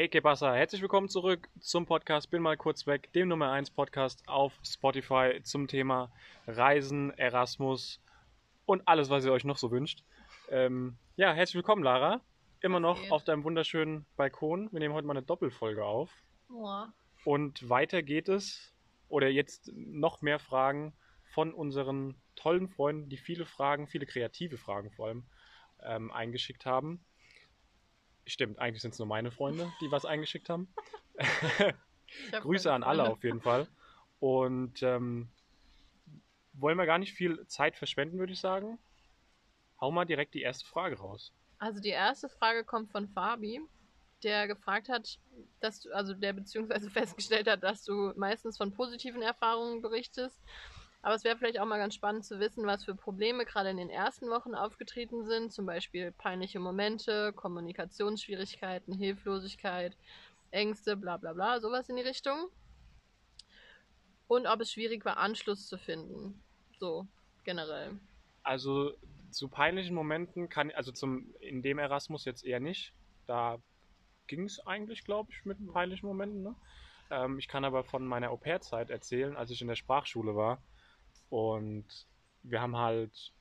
Hey, pasa? Herzlich willkommen zurück zum Podcast Bin mal kurz weg, dem Nummer 1 Podcast auf Spotify zum Thema Reisen, Erasmus und alles, was ihr euch noch so wünscht. Ähm, ja, herzlich willkommen, Lara. Immer noch geht? auf deinem wunderschönen Balkon. Wir nehmen heute mal eine Doppelfolge auf. Boah. Und weiter geht es, oder jetzt noch mehr Fragen von unseren tollen Freunden, die viele Fragen, viele kreative Fragen vor allem, ähm, eingeschickt haben. Stimmt, eigentlich sind es nur meine Freunde, die was eingeschickt haben. Hab Grüße an alle auf jeden Fall. Und ähm, wollen wir gar nicht viel Zeit verschwenden, würde ich sagen. Hau mal direkt die erste Frage raus. Also die erste Frage kommt von Fabi, der gefragt hat, dass du, also der beziehungsweise festgestellt hat, dass du meistens von positiven Erfahrungen berichtest. Aber es wäre vielleicht auch mal ganz spannend zu wissen, was für Probleme gerade in den ersten Wochen aufgetreten sind. Zum Beispiel peinliche Momente, Kommunikationsschwierigkeiten, Hilflosigkeit, Ängste, bla bla bla, sowas in die Richtung. Und ob es schwierig war, Anschluss zu finden. So, generell. Also zu peinlichen Momenten kann, also zum in dem Erasmus jetzt eher nicht. Da ging es eigentlich, glaube ich, mit peinlichen Momenten. Ne? Ähm, ich kann aber von meiner Au-pair-Zeit erzählen, als ich in der Sprachschule war. Und wir haben halt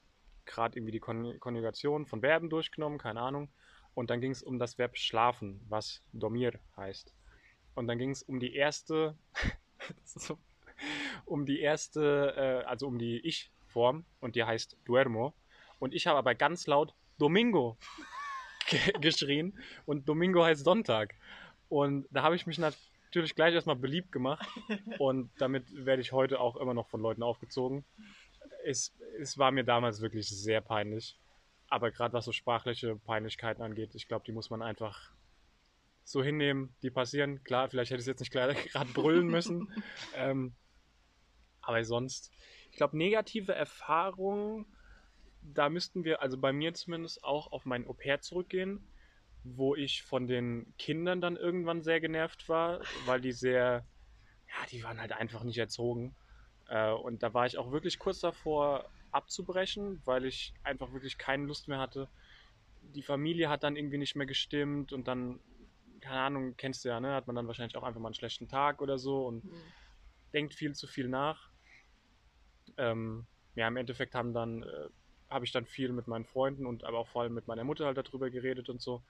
gerade irgendwie die Kon Konjugation von Verben durchgenommen, keine Ahnung. Und dann ging es um das Verb schlafen, was dormir heißt. Und dann ging es um die erste, so, um die erste, äh, also um die Ich-Form und die heißt duermo. Und ich habe aber ganz laut Domingo ge geschrien und Domingo heißt Sonntag. Und da habe ich mich natürlich gleich erstmal beliebt gemacht und damit werde ich heute auch immer noch von Leuten aufgezogen. Es, es war mir damals wirklich sehr peinlich. Aber gerade was so sprachliche Peinlichkeiten angeht, ich glaube, die muss man einfach so hinnehmen, die passieren. Klar, vielleicht hätte ich es jetzt nicht gerade brüllen müssen. ähm, aber sonst, ich glaube, negative Erfahrungen, da müssten wir, also bei mir zumindest, auch auf mein Au-pair zurückgehen, wo ich von den Kindern dann irgendwann sehr genervt war, weil die sehr, ja, die waren halt einfach nicht erzogen. Äh, und da war ich auch wirklich kurz davor abzubrechen, weil ich einfach wirklich keine Lust mehr hatte. Die Familie hat dann irgendwie nicht mehr gestimmt und dann, keine Ahnung, kennst du ja, ne, hat man dann wahrscheinlich auch einfach mal einen schlechten Tag oder so und Hm. denkt viel zu viel nach. Ähm, ja, im Endeffekt haben dann, äh, habe ich dann viel mit meinen Freunden und aber auch vor allem mit meiner Mutter halt darüber geredet und so.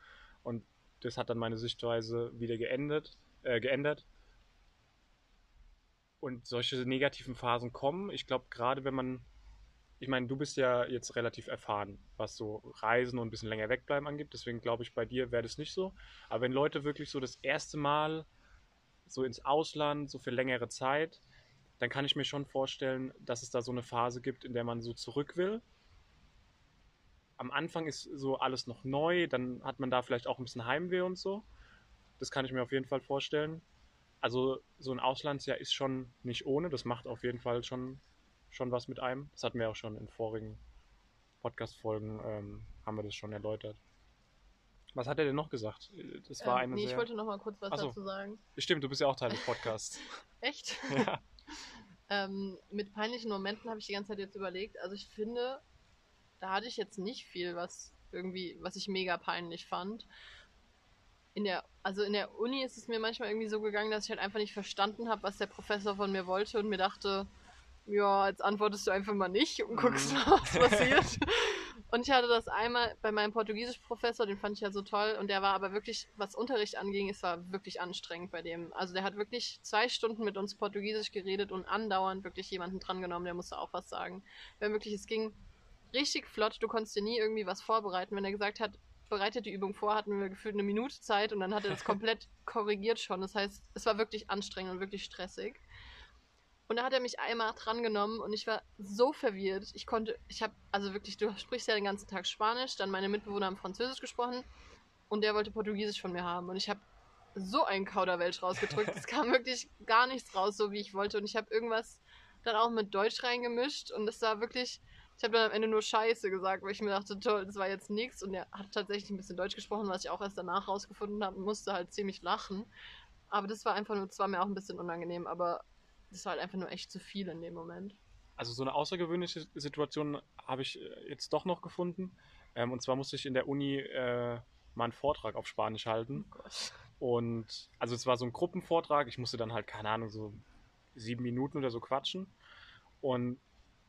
Und das hat dann meine Sichtweise wieder geendet, äh, geändert. Und solche negativen Phasen kommen. Ich glaube, gerade wenn man, ich meine, du bist ja jetzt relativ erfahren, was so Reisen und ein bisschen länger wegbleiben angeht. Deswegen glaube ich, bei dir wäre das nicht so. Aber wenn Leute wirklich so das erste Mal so ins Ausland, so für längere Zeit, dann kann ich mir schon vorstellen, dass es da so eine Phase gibt, in der man so zurück will. Am Anfang ist so alles noch neu, dann hat man da vielleicht auch ein bisschen Heimweh und so. Das kann ich mir auf jeden Fall vorstellen. Also so ein Auslandsjahr ist schon nicht ohne, das macht auf jeden Fall schon, schon was mit einem. Das hatten wir auch schon in vorigen Podcast-Folgen, ähm, haben wir das schon erläutert. Was hat er denn noch gesagt? Das war Ähm, eine nee, ich sehr... wollte noch mal kurz was Ach so. dazu sagen. Stimmt, du bist ja auch Teil des Podcasts. Echt? ja. Ähm, mit peinlichen Momenten habe ich die ganze Zeit jetzt überlegt. Also ich finde, da hatte ich jetzt nicht viel, was irgendwie, was ich mega peinlich fand. In der, also in der Uni ist es mir manchmal irgendwie so gegangen, dass ich halt einfach nicht verstanden habe, was der Professor von mir wollte und mir dachte, ja, jetzt antwortest du einfach mal nicht und guckst Mhm. mal, was passiert. Und ich hatte das einmal bei meinem Portugiesisch-Professor, den fand ich ja so toll. Und der war aber wirklich, was Unterricht anging, es war wirklich anstrengend bei dem. Also der hat wirklich zwei Stunden mit uns Portugiesisch geredet und andauernd wirklich jemanden drangenommen, der musste auch was sagen. Wenn wirklich, es ging richtig flott, du konntest dir nie irgendwie was vorbereiten. Wenn er gesagt hat, bereitet die Übung vor, hatten wir gefühlt eine Minute Zeit und dann hat er das komplett korrigiert schon. Das heißt, es war wirklich anstrengend und wirklich stressig. Und da hat er mich einmal drangenommen und ich war so verwirrt. Ich konnte, ich habe, also wirklich, du sprichst ja den ganzen Tag Spanisch, dann meine Mitbewohner haben Französisch gesprochen und der wollte Portugiesisch von mir haben. Und ich habe so einen Kauderwelsch rausgedrückt. Es kam wirklich gar nichts raus, so wie ich wollte. Und ich habe irgendwas dann auch mit Deutsch reingemischt und es war wirklich, ich habe dann am Ende nur Scheiße gesagt, weil ich mir dachte, toll, das war jetzt nichts. Und er hat tatsächlich ein bisschen Deutsch gesprochen, was ich auch erst danach rausgefunden habe und musste halt ziemlich lachen. Aber das war einfach nur, es war mir auch ein bisschen unangenehm, aber das war halt einfach nur echt zu viel in dem Moment. Also so eine außergewöhnliche Situation habe ich äh, jetzt doch noch gefunden. Ähm, und zwar musste ich in der Uni äh, mal einen Vortrag auf Spanisch halten. Oh. Und also es war so ein Gruppenvortrag. Ich musste dann halt, keine Ahnung, so sieben Minuten oder so quatschen. Und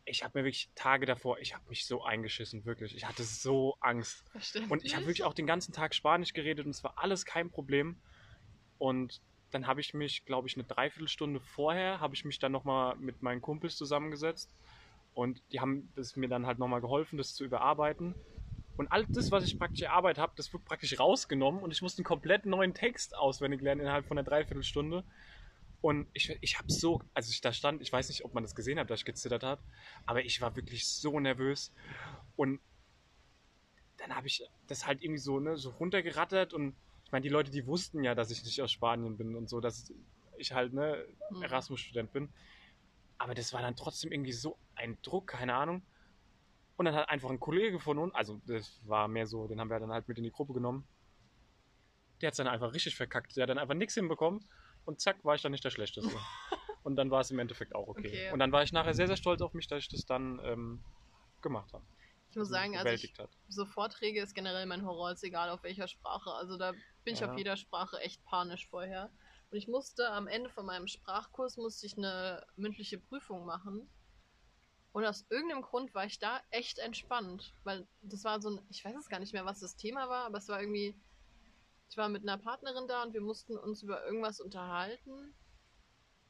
ich habe mir wirklich Tage davor, ich habe mich so eingeschissen, wirklich. Ich hatte so Angst. Und ich habe wirklich auch den ganzen Tag Spanisch geredet und es war alles kein Problem. Und dann habe ich mich, glaube ich, eine Dreiviertelstunde vorher, habe ich mich dann nochmal mit meinen Kumpels zusammengesetzt und die haben das mir dann halt nochmal geholfen, das zu überarbeiten. Und all das, was ich praktisch erarbeitet habe, das wird praktisch rausgenommen und ich musste einen komplett neuen Text auswendig lernen innerhalb von einer Dreiviertelstunde. Und ich, ich habe so, also ich da stand, ich weiß nicht, ob man das gesehen hat, dass ich gezittert habe, aber ich war wirklich so nervös. Und dann habe ich das halt irgendwie so, ne, so runtergerattert und ich meine, die Leute, die wussten ja, dass ich nicht aus Spanien bin und so, dass ich halt, ne, Mhm. Erasmus-Student bin. Aber das war dann trotzdem irgendwie so ein Druck, keine Ahnung. Und dann hat einfach ein Kollege von uns, also das war mehr so, den haben wir dann halt mit in die Gruppe genommen. Der hat es dann einfach richtig verkackt. Der hat dann einfach nichts hinbekommen und zack, war ich dann nicht der Schlechteste. und dann war es im Endeffekt auch okay. Okay. Und dann war ich nachher sehr, sehr stolz auf mich, dass ich das dann ähm, gemacht habe. Ich muss sagen, also ich, so Vorträge ist generell mein Horror, ist egal auf welcher Sprache. Also da bin ich Ja. auf jeder Sprache echt panisch vorher. Und ich musste am Ende von meinem Sprachkurs musste ich eine mündliche Prüfung machen. Und aus irgendeinem Grund war ich da echt entspannt. Weil das war so ein, ich weiß es gar nicht mehr, was das Thema war, aber es war irgendwie, ich war mit einer Partnerin da und wir mussten uns über irgendwas unterhalten.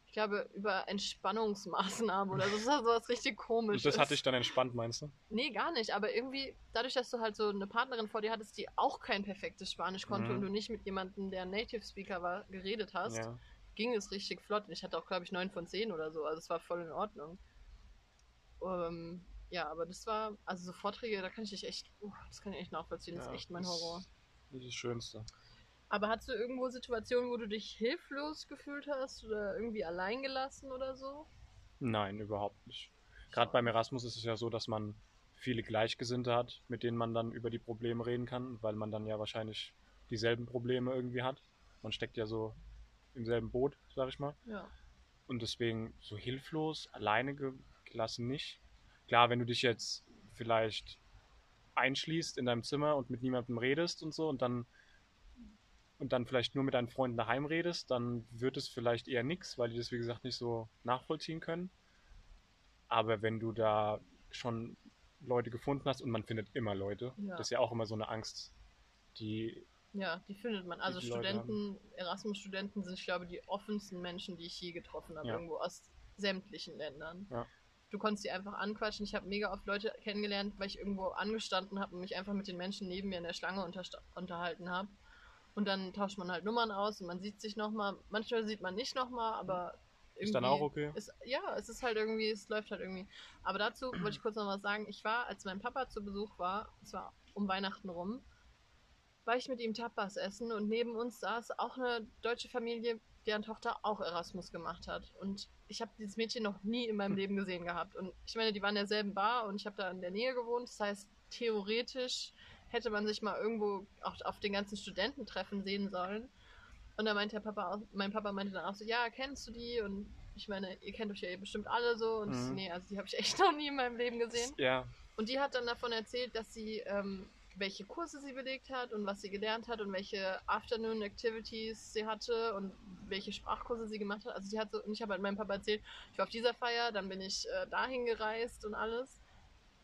Ich glaube, über Entspannungsmaßnahmen oder so. Das war sowas richtig Und komisches. das hatte ich dann entspannt, meinst du? Nee, gar nicht. Aber irgendwie, dadurch, dass du halt so eine Partnerin vor dir hattest, die auch kein perfektes Spanisch konnte Mhm. und du nicht mit jemandem, der Native Speaker war, geredet hast, Ja. ging es richtig flott. Und ich hatte auch, glaube ich, 9 von 10 oder so. Also es war voll in Ordnung. Ähm, ja, aber das war, also so Vorträge, da kann ich dich echt, uh, das kann ich echt nachvollziehen. Das Ja, ist echt mein Horror. Das ist das Schönste. Aber hattest du irgendwo Situationen, wo du dich hilflos gefühlt hast oder irgendwie allein gelassen oder so? Nein, überhaupt nicht. Gerade beim Erasmus ist es ja so, dass man viele Gleichgesinnte hat, mit denen man dann über die Probleme reden kann, weil man dann ja wahrscheinlich dieselben Probleme irgendwie hat. Man steckt ja so im selben Boot, sag ich mal. Ja. Und deswegen so hilflos, alleine ge- gelassen nicht. Klar, wenn du dich jetzt vielleicht einschließt in deinem Zimmer und mit niemandem redest und so und dann und dann vielleicht nur mit deinen Freunden daheim redest, dann wird es vielleicht eher nix, weil die das wie gesagt nicht so nachvollziehen können. Aber wenn du da schon Leute gefunden hast und man findet immer Leute, Ja. das ist ja auch immer so eine Angst, die Ja, die findet man. Also die Studenten, Erasmus-Studenten sind, ich glaube, die offensten Menschen, die ich je getroffen habe, Ja. irgendwo aus sämtlichen Ländern. Ja. Du konntest die einfach anquatschen. Ich habe mega oft Leute kennengelernt, weil ich irgendwo angestanden habe und mich einfach mit den Menschen neben mir in der Schlange unterhalten habe. Und dann tauscht man halt Nummern aus und man sieht sich nochmal. Manchmal sieht man nicht nochmal, aber ist dann auch okay. ist, ja, es ist halt irgendwie, es läuft halt irgendwie. Aber dazu wollte ich kurz noch was sagen. Ich war, als mein Papa zu Besuch war, es war um Weihnachten rum, war ich mit ihm Tapas essen und neben uns saß auch eine deutsche Familie, deren Tochter auch Erasmus gemacht hat. Und ich habe dieses Mädchen noch nie in meinem Leben gesehen gehabt. Und ich meine, die waren in derselben Bar und ich habe da in der Nähe gewohnt. Das heißt, theoretisch hätte man sich mal irgendwo auch auf den ganzen Studententreffen sehen sollen. Und da meinte der Papa, auch, mein Papa meinte dann auch so, ja, kennst du die? Und ich meine, ihr kennt euch ja bestimmt alle so. Und ich Mhm. nee, also die habe ich echt noch nie in meinem Leben gesehen. Ja, Und die hat dann davon erzählt, dass sie, ähm, welche Kurse sie belegt hat und was sie gelernt hat und welche Afternoon Activities sie hatte und welche Sprachkurse sie gemacht hat. Also die hat so, und ich habe halt meinem Papa erzählt, ich war auf dieser Feier, dann bin ich äh, dahin gereist und alles.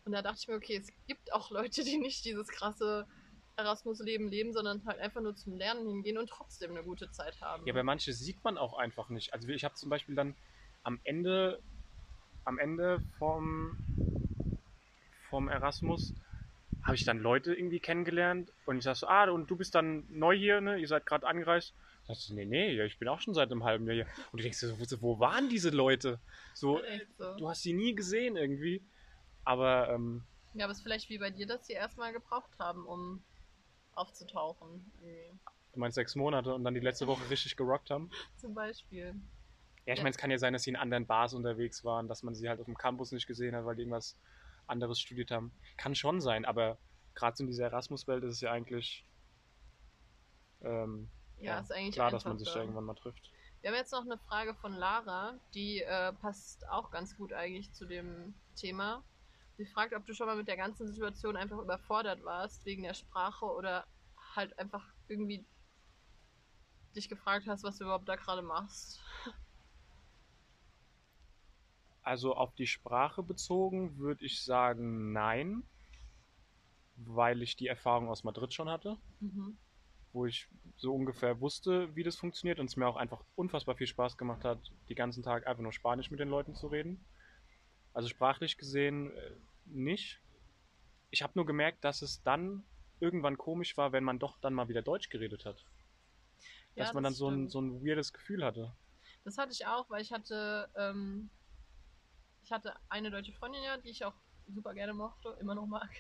Und da dachte ich mir, okay, es gibt auch Leute, die nicht dieses krasse Erasmus-Leben leben, sondern halt einfach nur zum Lernen hingehen und trotzdem eine gute Zeit haben. Ja, aber manche sieht man auch einfach nicht. Also ich habe zum Beispiel dann am Ende, am Ende vom, vom Erasmus habe ich dann Leute irgendwie kennengelernt und ich sag so, ah, und du bist dann neu hier, ne? Ihr seid gerade angereist. Ich dachte, so, nee, nee, ja, ich bin auch schon seit einem halben Jahr hier. Und du denkst dir so, wo, waren diese Leute? So, so. du hast sie nie gesehen irgendwie. Aber ähm, Ja, aber es ist vielleicht wie bei dir, dass sie erstmal gebraucht haben, um aufzutauchen. irgendwie. du meinst sechs Monate und dann die letzte Woche richtig gerockt haben. Zum Beispiel. Ja, ich Ja. meine, es kann ja sein, dass sie in anderen Bars unterwegs waren, dass man sie halt auf dem Campus nicht gesehen hat, weil die irgendwas anderes studiert haben. Kann schon sein, aber gerade in dieser Erasmus-Welt ist es ja eigentlich ähm, Ja, ist eigentlich klar, dass man sich so. irgendwann mal trifft. Wir haben jetzt noch eine Frage von Lara, die äh, passt auch ganz gut eigentlich zu dem Thema. Sie fragt, ob du schon mal mit der ganzen Situation einfach überfordert warst wegen der Sprache oder halt einfach irgendwie dich gefragt hast, was du überhaupt da gerade machst. Also auf die Sprache bezogen würde ich sagen nein, weil ich die Erfahrung aus Madrid schon hatte, Mhm. wo ich so ungefähr wusste, wie das funktioniert und es mir auch einfach unfassbar viel Spaß gemacht hat, die ganzen Tag einfach nur Spanisch mit den Leuten zu reden. Also sprachlich gesehen äh, nicht. Ich habe nur gemerkt, dass es dann irgendwann komisch war, wenn man doch dann mal wieder Deutsch geredet hat. Ja, Dass man dann das so ein, so ein weirdes Gefühl hatte. Das hatte ich auch, weil ich hatte, ähm, ich hatte eine deutsche Freundin ja, die ich auch super gerne mochte, immer noch mag.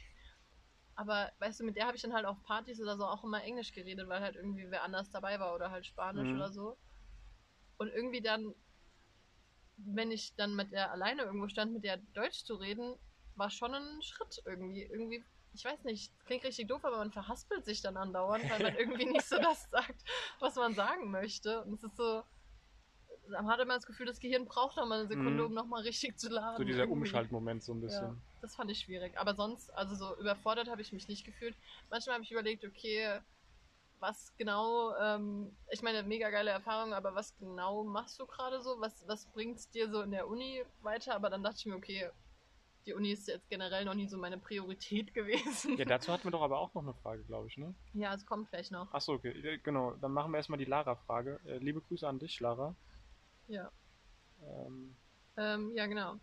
Aber weißt du, mit der habe ich dann halt auf Partys oder so auch immer Englisch geredet, weil halt irgendwie wer anders dabei war oder halt Spanisch Mhm. oder so. Und irgendwie dann, wenn ich dann mit der alleine irgendwo stand, mit der Deutsch zu reden, war schon ein Schritt irgendwie. Irgendwie, ich weiß nicht, klingt richtig doof, aber man verhaspelt sich dann andauernd, weil man irgendwie nicht so das sagt, was man sagen möchte. Und es ist so, man hat immer das Gefühl, das Gehirn braucht noch mal eine Sekunde, Mhm. um noch mal richtig zu laden. So dieser irgendwie. Umschaltmoment so ein Ja, bisschen. das fand ich schwierig. Aber sonst, also so überfordert habe ich mich nicht gefühlt. Manchmal habe ich überlegt, okay, was genau, ähm, ich meine, mega geile Erfahrung, aber was genau machst du gerade so? Was, was bringt es dir so in der Uni weiter? Aber dann dachte ich mir, okay, die Uni ist jetzt generell noch nie so meine Priorität gewesen. Ja, dazu hatten wir doch aber auch noch eine Frage, glaube ich, ne? Ja, es kommt gleich noch. Achso, okay, genau. Dann machen wir erstmal die Lara-Frage. Äh, liebe Grüße an dich, Lara. Ja. Ähm, Ähm, ja, genau.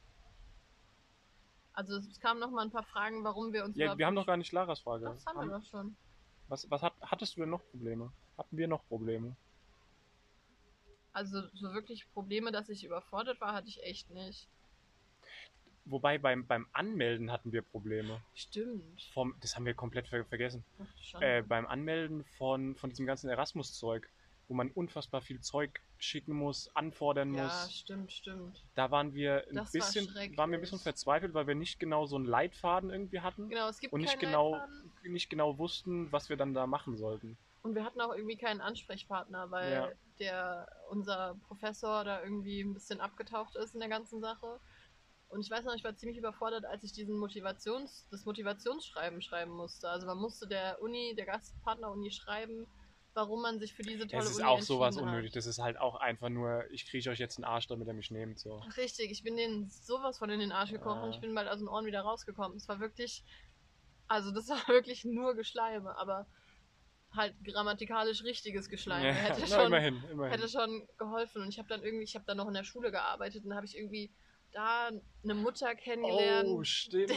Also es kamen noch mal ein paar Fragen, warum wir uns ja, wir haben doch gar nicht Laras Frage. Das haben wir doch schon. Was, was hat, hattest du denn noch Probleme? Hatten wir noch Probleme? Also so wirklich Probleme, dass ich überfordert war, hatte ich echt nicht. Wobei beim, beim Anmelden hatten wir Probleme. Stimmt. Vom, das haben wir komplett ver vergessen. Ach. Äh, beim Anmelden von, von diesem ganzen Erasmus-Zeug, wo man unfassbar viel Zeug schicken muss, anfordern ja, muss. stimmt, stimmt. Da waren wir ein Das war bisschen, schrecklich. waren wir ein bisschen verzweifelt, weil wir nicht genau so einen Leitfaden irgendwie hatten Genau, es gibt und nicht genau, Leitfaden. nicht genau wussten, was wir dann da machen sollten. Und wir hatten auch irgendwie keinen Ansprechpartner, weil Ja. der unser Professor da irgendwie ein bisschen abgetaucht ist in der ganzen Sache. Und ich weiß noch, ich war ziemlich überfordert, als ich diesen Motivations, das Motivationsschreiben schreiben musste. Also man musste der Uni, der Gastpartner-Uni schreiben, warum man sich für diese tolle Es ist Uni auch sowas hat. unnötig. Das ist halt auch einfach nur, ich kriege euch jetzt einen Arsch, damit ihr mich nehmt. So. Richtig, ich bin denen sowas von in den Arsch gekrochen Ja. und ich bin bald aus den Ohren wieder rausgekommen. Es war wirklich, also das war wirklich nur Geschleime, aber halt grammatikalisch richtiges Geschleime. Ja, hätte, schon, immerhin, immerhin. hätte schon geholfen. Und ich habe dann irgendwie, ich habe dann noch in der Schule gearbeitet und habe ich irgendwie da eine Mutter kennengelernt, oh, der,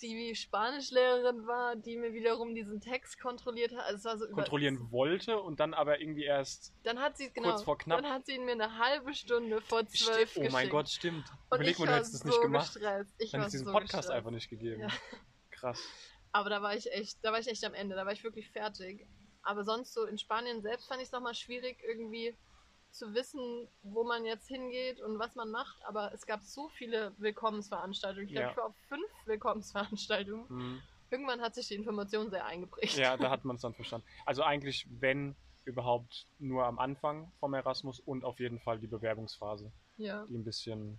die wie Spanischlehrerin war, die mir wiederum diesen Text kontrolliert hat. Also es war so über- Kontrollieren wollte und dann aber irgendwie erst. Dann hat sie genau, Kurz vor knapp. dann hat sie ihn mir eine halbe Stunde vor zwölf Stimmt, oh mein. Gott, stimmt. Und Überleg ich mal, du hättest es so nicht gemacht. Gestresst. Ich Dann hättest diesen so Podcast gestresst. einfach nicht gegeben. Ja. Krass. Aber da war ich echt, da war ich echt am Ende, da war ich wirklich fertig. Aber sonst so in Spanien selbst fand ich es nochmal schwierig, irgendwie zu wissen, wo man jetzt hingeht und was man macht. Aber es gab so viele Willkommensveranstaltungen. Ich glaube, Ja. ich war auf fünf Willkommensveranstaltungen. Hm. Irgendwann hat sich die Information sehr eingeprägt. Ja, da hat man es dann verstanden. Also eigentlich, wenn überhaupt, nur am Anfang vom Erasmus und auf jeden Fall die Bewerbungsphase, ja, die ein bisschen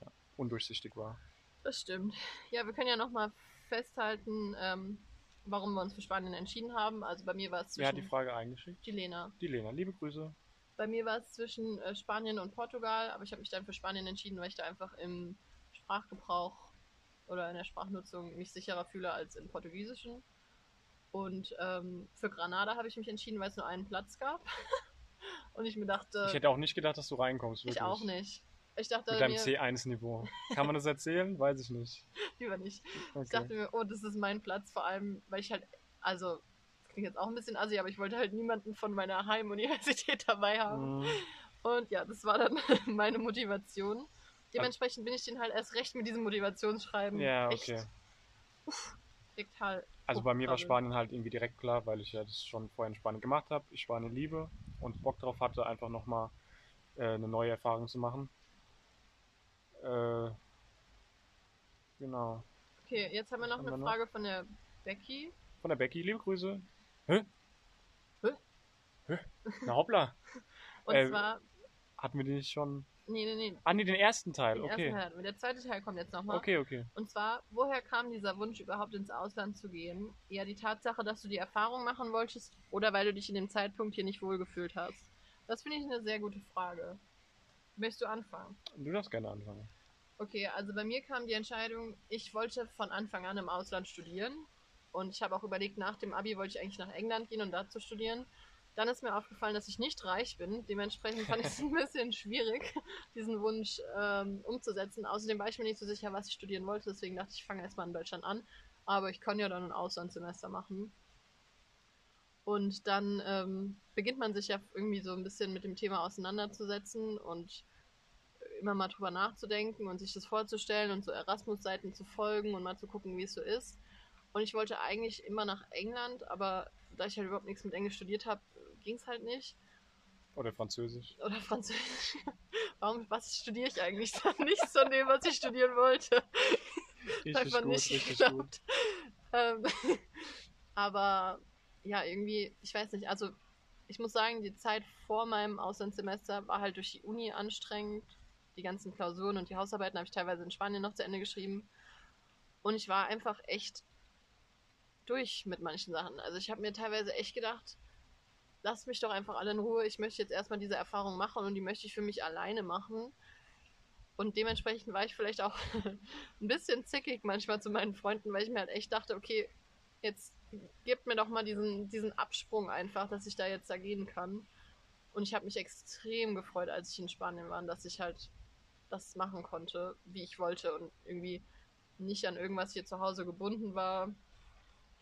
ja, undurchsichtig war. das stimmt. Ja, wir können ja nochmal festhalten, ähm, warum wir uns für Spanien entschieden haben. Also bei mir war es Wer hat die zwischen Frage eingeschickt? die Lena. Die Lena. Liebe Grüße. Bei mir war es zwischen äh, Spanien und Portugal, aber ich habe mich dann für Spanien entschieden, weil ich da einfach im Sprachgebrauch oder in der Sprachnutzung mich sicherer fühle als im Portugiesischen. Und ähm, für Granada habe ich mich entschieden, weil es nur einen Platz gab. und ich mir dachte, Ich hätte auch nicht gedacht, dass du reinkommst. ich Wirklich. auch nicht. Ich dachte Mit deinem mir, C1-Niveau. Kann man das erzählen? Weiß ich nicht. lieber nicht. Ich Okay. dachte mir, oh, das ist mein Platz, vor allem, weil ich halt, also, klingt jetzt auch ein bisschen assi, aber ich wollte halt niemanden von meiner Heimuniversität dabei haben. Hm. Und ja, das war dann meine Motivation. Dementsprechend bin ich den halt erst recht mit diesem Motivationsschreiben Ja, echt okay. direkt halt. Also bei mir war. Spanien halt irgendwie direkt klar, weil ich ja das schon vorher in Spanien gemacht habe. Ich Spanien liebe und Bock drauf hatte, einfach nochmal äh, eine neue Erfahrung zu machen. Äh, genau. Okay, jetzt haben wir noch haben eine wir noch? Frage von der Becky. Von der Becky, liebe Grüße. Hä? Hä? Hä? Na hoppla. Und Äh, zwar, Hatten wir die nicht schon? Nee, nee, nee. Ah, nee, den ersten Teil, Den okay. ersten Teil. Und der zweite Teil kommt jetzt nochmal. Okay, okay. Und zwar, woher kam dieser Wunsch überhaupt ins Ausland zu gehen? Eher die Tatsache, dass du die Erfahrung machen wolltest oder weil du dich in dem Zeitpunkt hier nicht wohlgefühlt hast? Das finde ich eine sehr gute Frage. Möchtest du anfangen? Du darfst gerne anfangen. Okay, also bei mir kam die Entscheidung, ich wollte von Anfang an im Ausland studieren. Und ich habe auch überlegt, nach dem Abi wollte ich eigentlich nach England gehen und da zu studieren. Dann ist mir aufgefallen, dass ich nicht reich bin. Dementsprechend fand ich es ein bisschen schwierig, diesen Wunsch ähm, umzusetzen. Außerdem war ich mir nicht so sicher, was ich studieren wollte. Deswegen dachte ich, ich fange erstmal in Deutschland an. Aber ich kann ja dann ein Auslandssemester machen. Und dann ähm, beginnt man sich ja irgendwie so ein bisschen mit dem Thema auseinanderzusetzen und immer mal drüber nachzudenken und sich das vorzustellen und so Erasmus-Seiten zu folgen und mal zu gucken, wie es so ist. Und ich wollte eigentlich immer nach England, aber da ich halt überhaupt nichts mit Englisch studiert habe, ging es halt nicht. Oder Französisch. Oder Französisch. Warum, was studiere ich eigentlich dann? Nichts von dem, was ich studieren wollte. Richtig Einfach gut, nicht richtig geklappt. gut. Ähm, aber ja, irgendwie, ich weiß nicht, also ich muss sagen, die Zeit vor meinem Auslandssemester war halt durch die Uni anstrengend. Die ganzen Klausuren und die Hausarbeiten habe ich teilweise in Spanien noch zu Ende geschrieben. Und ich war einfach echt durch mit manchen Sachen. Also ich habe mir teilweise echt gedacht, lasst mich doch einfach alle in Ruhe. Ich möchte jetzt erstmal diese Erfahrung machen und die möchte ich für mich alleine machen. Und dementsprechend war ich vielleicht auch ein bisschen zickig manchmal zu meinen Freunden, weil ich mir halt echt dachte, okay, jetzt gebt mir doch mal diesen, diesen Absprung einfach, dass ich da jetzt da gehen kann. Und ich habe mich extrem gefreut, als ich in Spanien war, dass ich halt das machen konnte, wie ich wollte und irgendwie nicht an irgendwas hier zu Hause gebunden war.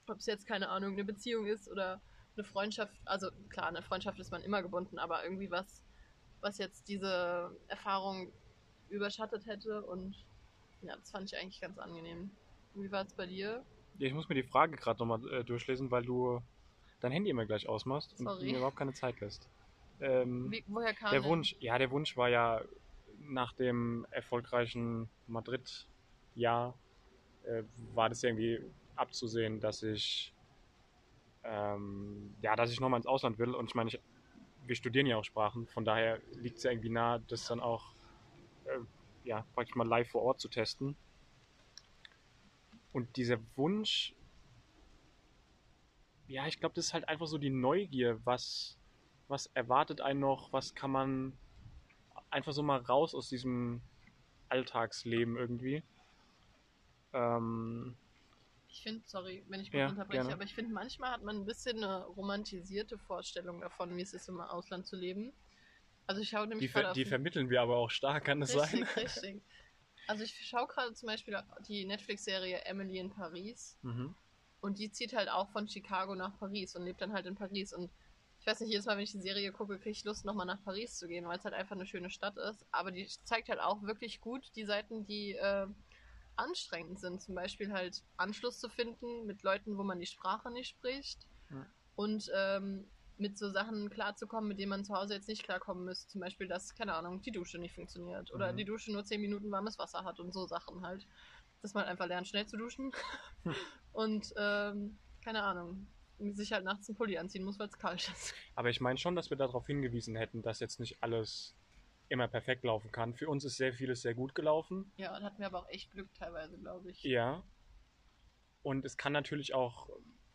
Ob es jetzt, keine Ahnung, eine Beziehung ist oder eine Freundschaft. Also klar, eine Freundschaft ist man immer gebunden, aber irgendwie was, was jetzt diese Erfahrung überschattet hätte. Und ja, das fand ich eigentlich ganz angenehm. Wie war es bei dir? Ich muss mir die Frage gerade nochmal äh, durchlesen, weil du dein Handy immer gleich ausmachst und Sorry. mir überhaupt keine Zeit lässt. Ähm, Wie, woher kam der denn- Wunsch, ja, der Wunsch war ja nach dem erfolgreichen Madrid-Jahr, äh, war das irgendwie abzusehen, dass ich, ähm, ja, dass ich nochmal ins Ausland will. Und ich meine, ich, wir studieren ja auch Sprachen, von daher liegt es ja irgendwie nahe, das dann auch, äh, ja, praktisch mal live vor Ort zu testen. Und dieser Wunsch, ja, ich glaube, das ist halt einfach so die Neugier, was, was erwartet einen noch, was kann man einfach so mal raus aus diesem Alltagsleben irgendwie. Ähm, Ich finde, sorry, wenn ich kurz Ja, unterbreche, gerne. aber ich finde, manchmal hat man ein bisschen eine romantisierte Vorstellung davon, wie es ist, im Ausland zu leben. Also ich schaue die, nämlich ver gerade auf die vermitteln wir aber auch stark, kann das sein? richtig, richtig. Also ich schaue gerade zum Beispiel die Netflix-Serie Emily in Paris Mhm. und die zieht halt auch von Chicago nach Paris und lebt dann halt in Paris und ich weiß nicht, jedes Mal, wenn ich die Serie gucke, kriege ich Lust, nochmal nach Paris zu gehen, weil es halt einfach eine schöne Stadt ist. Aber die zeigt halt auch wirklich gut die Seiten, die äh, anstrengend sind. Zum Beispiel halt Anschluss zu finden mit Leuten, wo man die Sprache nicht spricht. Ja. Und ähm, mit so Sachen klarzukommen, mit denen man zu Hause jetzt nicht klarkommen müsste. Zum Beispiel, dass, keine Ahnung, die Dusche nicht funktioniert. Oder Mhm. die Dusche nur 10 Minuten warmes Wasser hat und so Sachen halt. Dass man einfach lernt, schnell zu duschen. und, ähm, keine Ahnung, sich halt nachts einen Pulli anziehen muss, weil es kalt ist. Aber ich meine schon, dass wir darauf hingewiesen hätten, dass jetzt nicht alles immer perfekt laufen kann. Für uns ist sehr vieles sehr gut gelaufen. Ja, und hatten wir aber auch echt Glück teilweise, glaube ich. Ja. Und es kann natürlich auch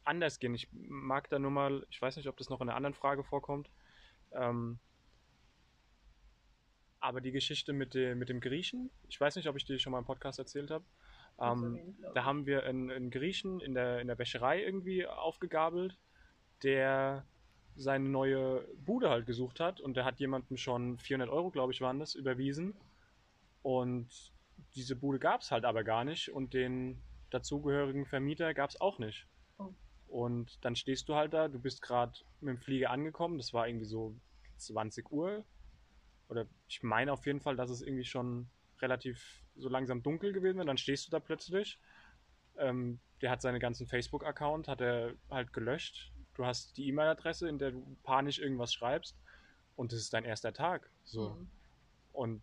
anders gehen. Ich mag da nur mal, ich weiß nicht, ob das noch in einer anderen Frage vorkommt, ähm, aber die Geschichte mit, dem mit dem Griechen, ich weiß nicht, ob ich die schon mal im Podcast erzählt habe. Ähm, da haben wir einen, einen Griechen in der, in der Wäscherei irgendwie aufgegabelt, der seine neue Bude halt gesucht hat und der hat jemandem schon 400 Euro, glaube ich, waren das, überwiesen. Und diese Bude gab es halt aber gar nicht und den dazugehörigen Vermieter gab es auch nicht. Oh. Und dann stehst du halt da, du bist gerade mit dem Flieger angekommen, das war irgendwie so 20 Uhr. Oder ich meine auf jeden Fall, dass es irgendwie schon relativ so langsam dunkel gewesen wäre. Dann stehst du da plötzlich. Ähm, der hat seine ganzen Facebook-Account, hat er halt gelöscht. Du hast die E-Mail-Adresse, in der du panisch irgendwas schreibst. Und das ist dein erster Tag. So. Mhm. Und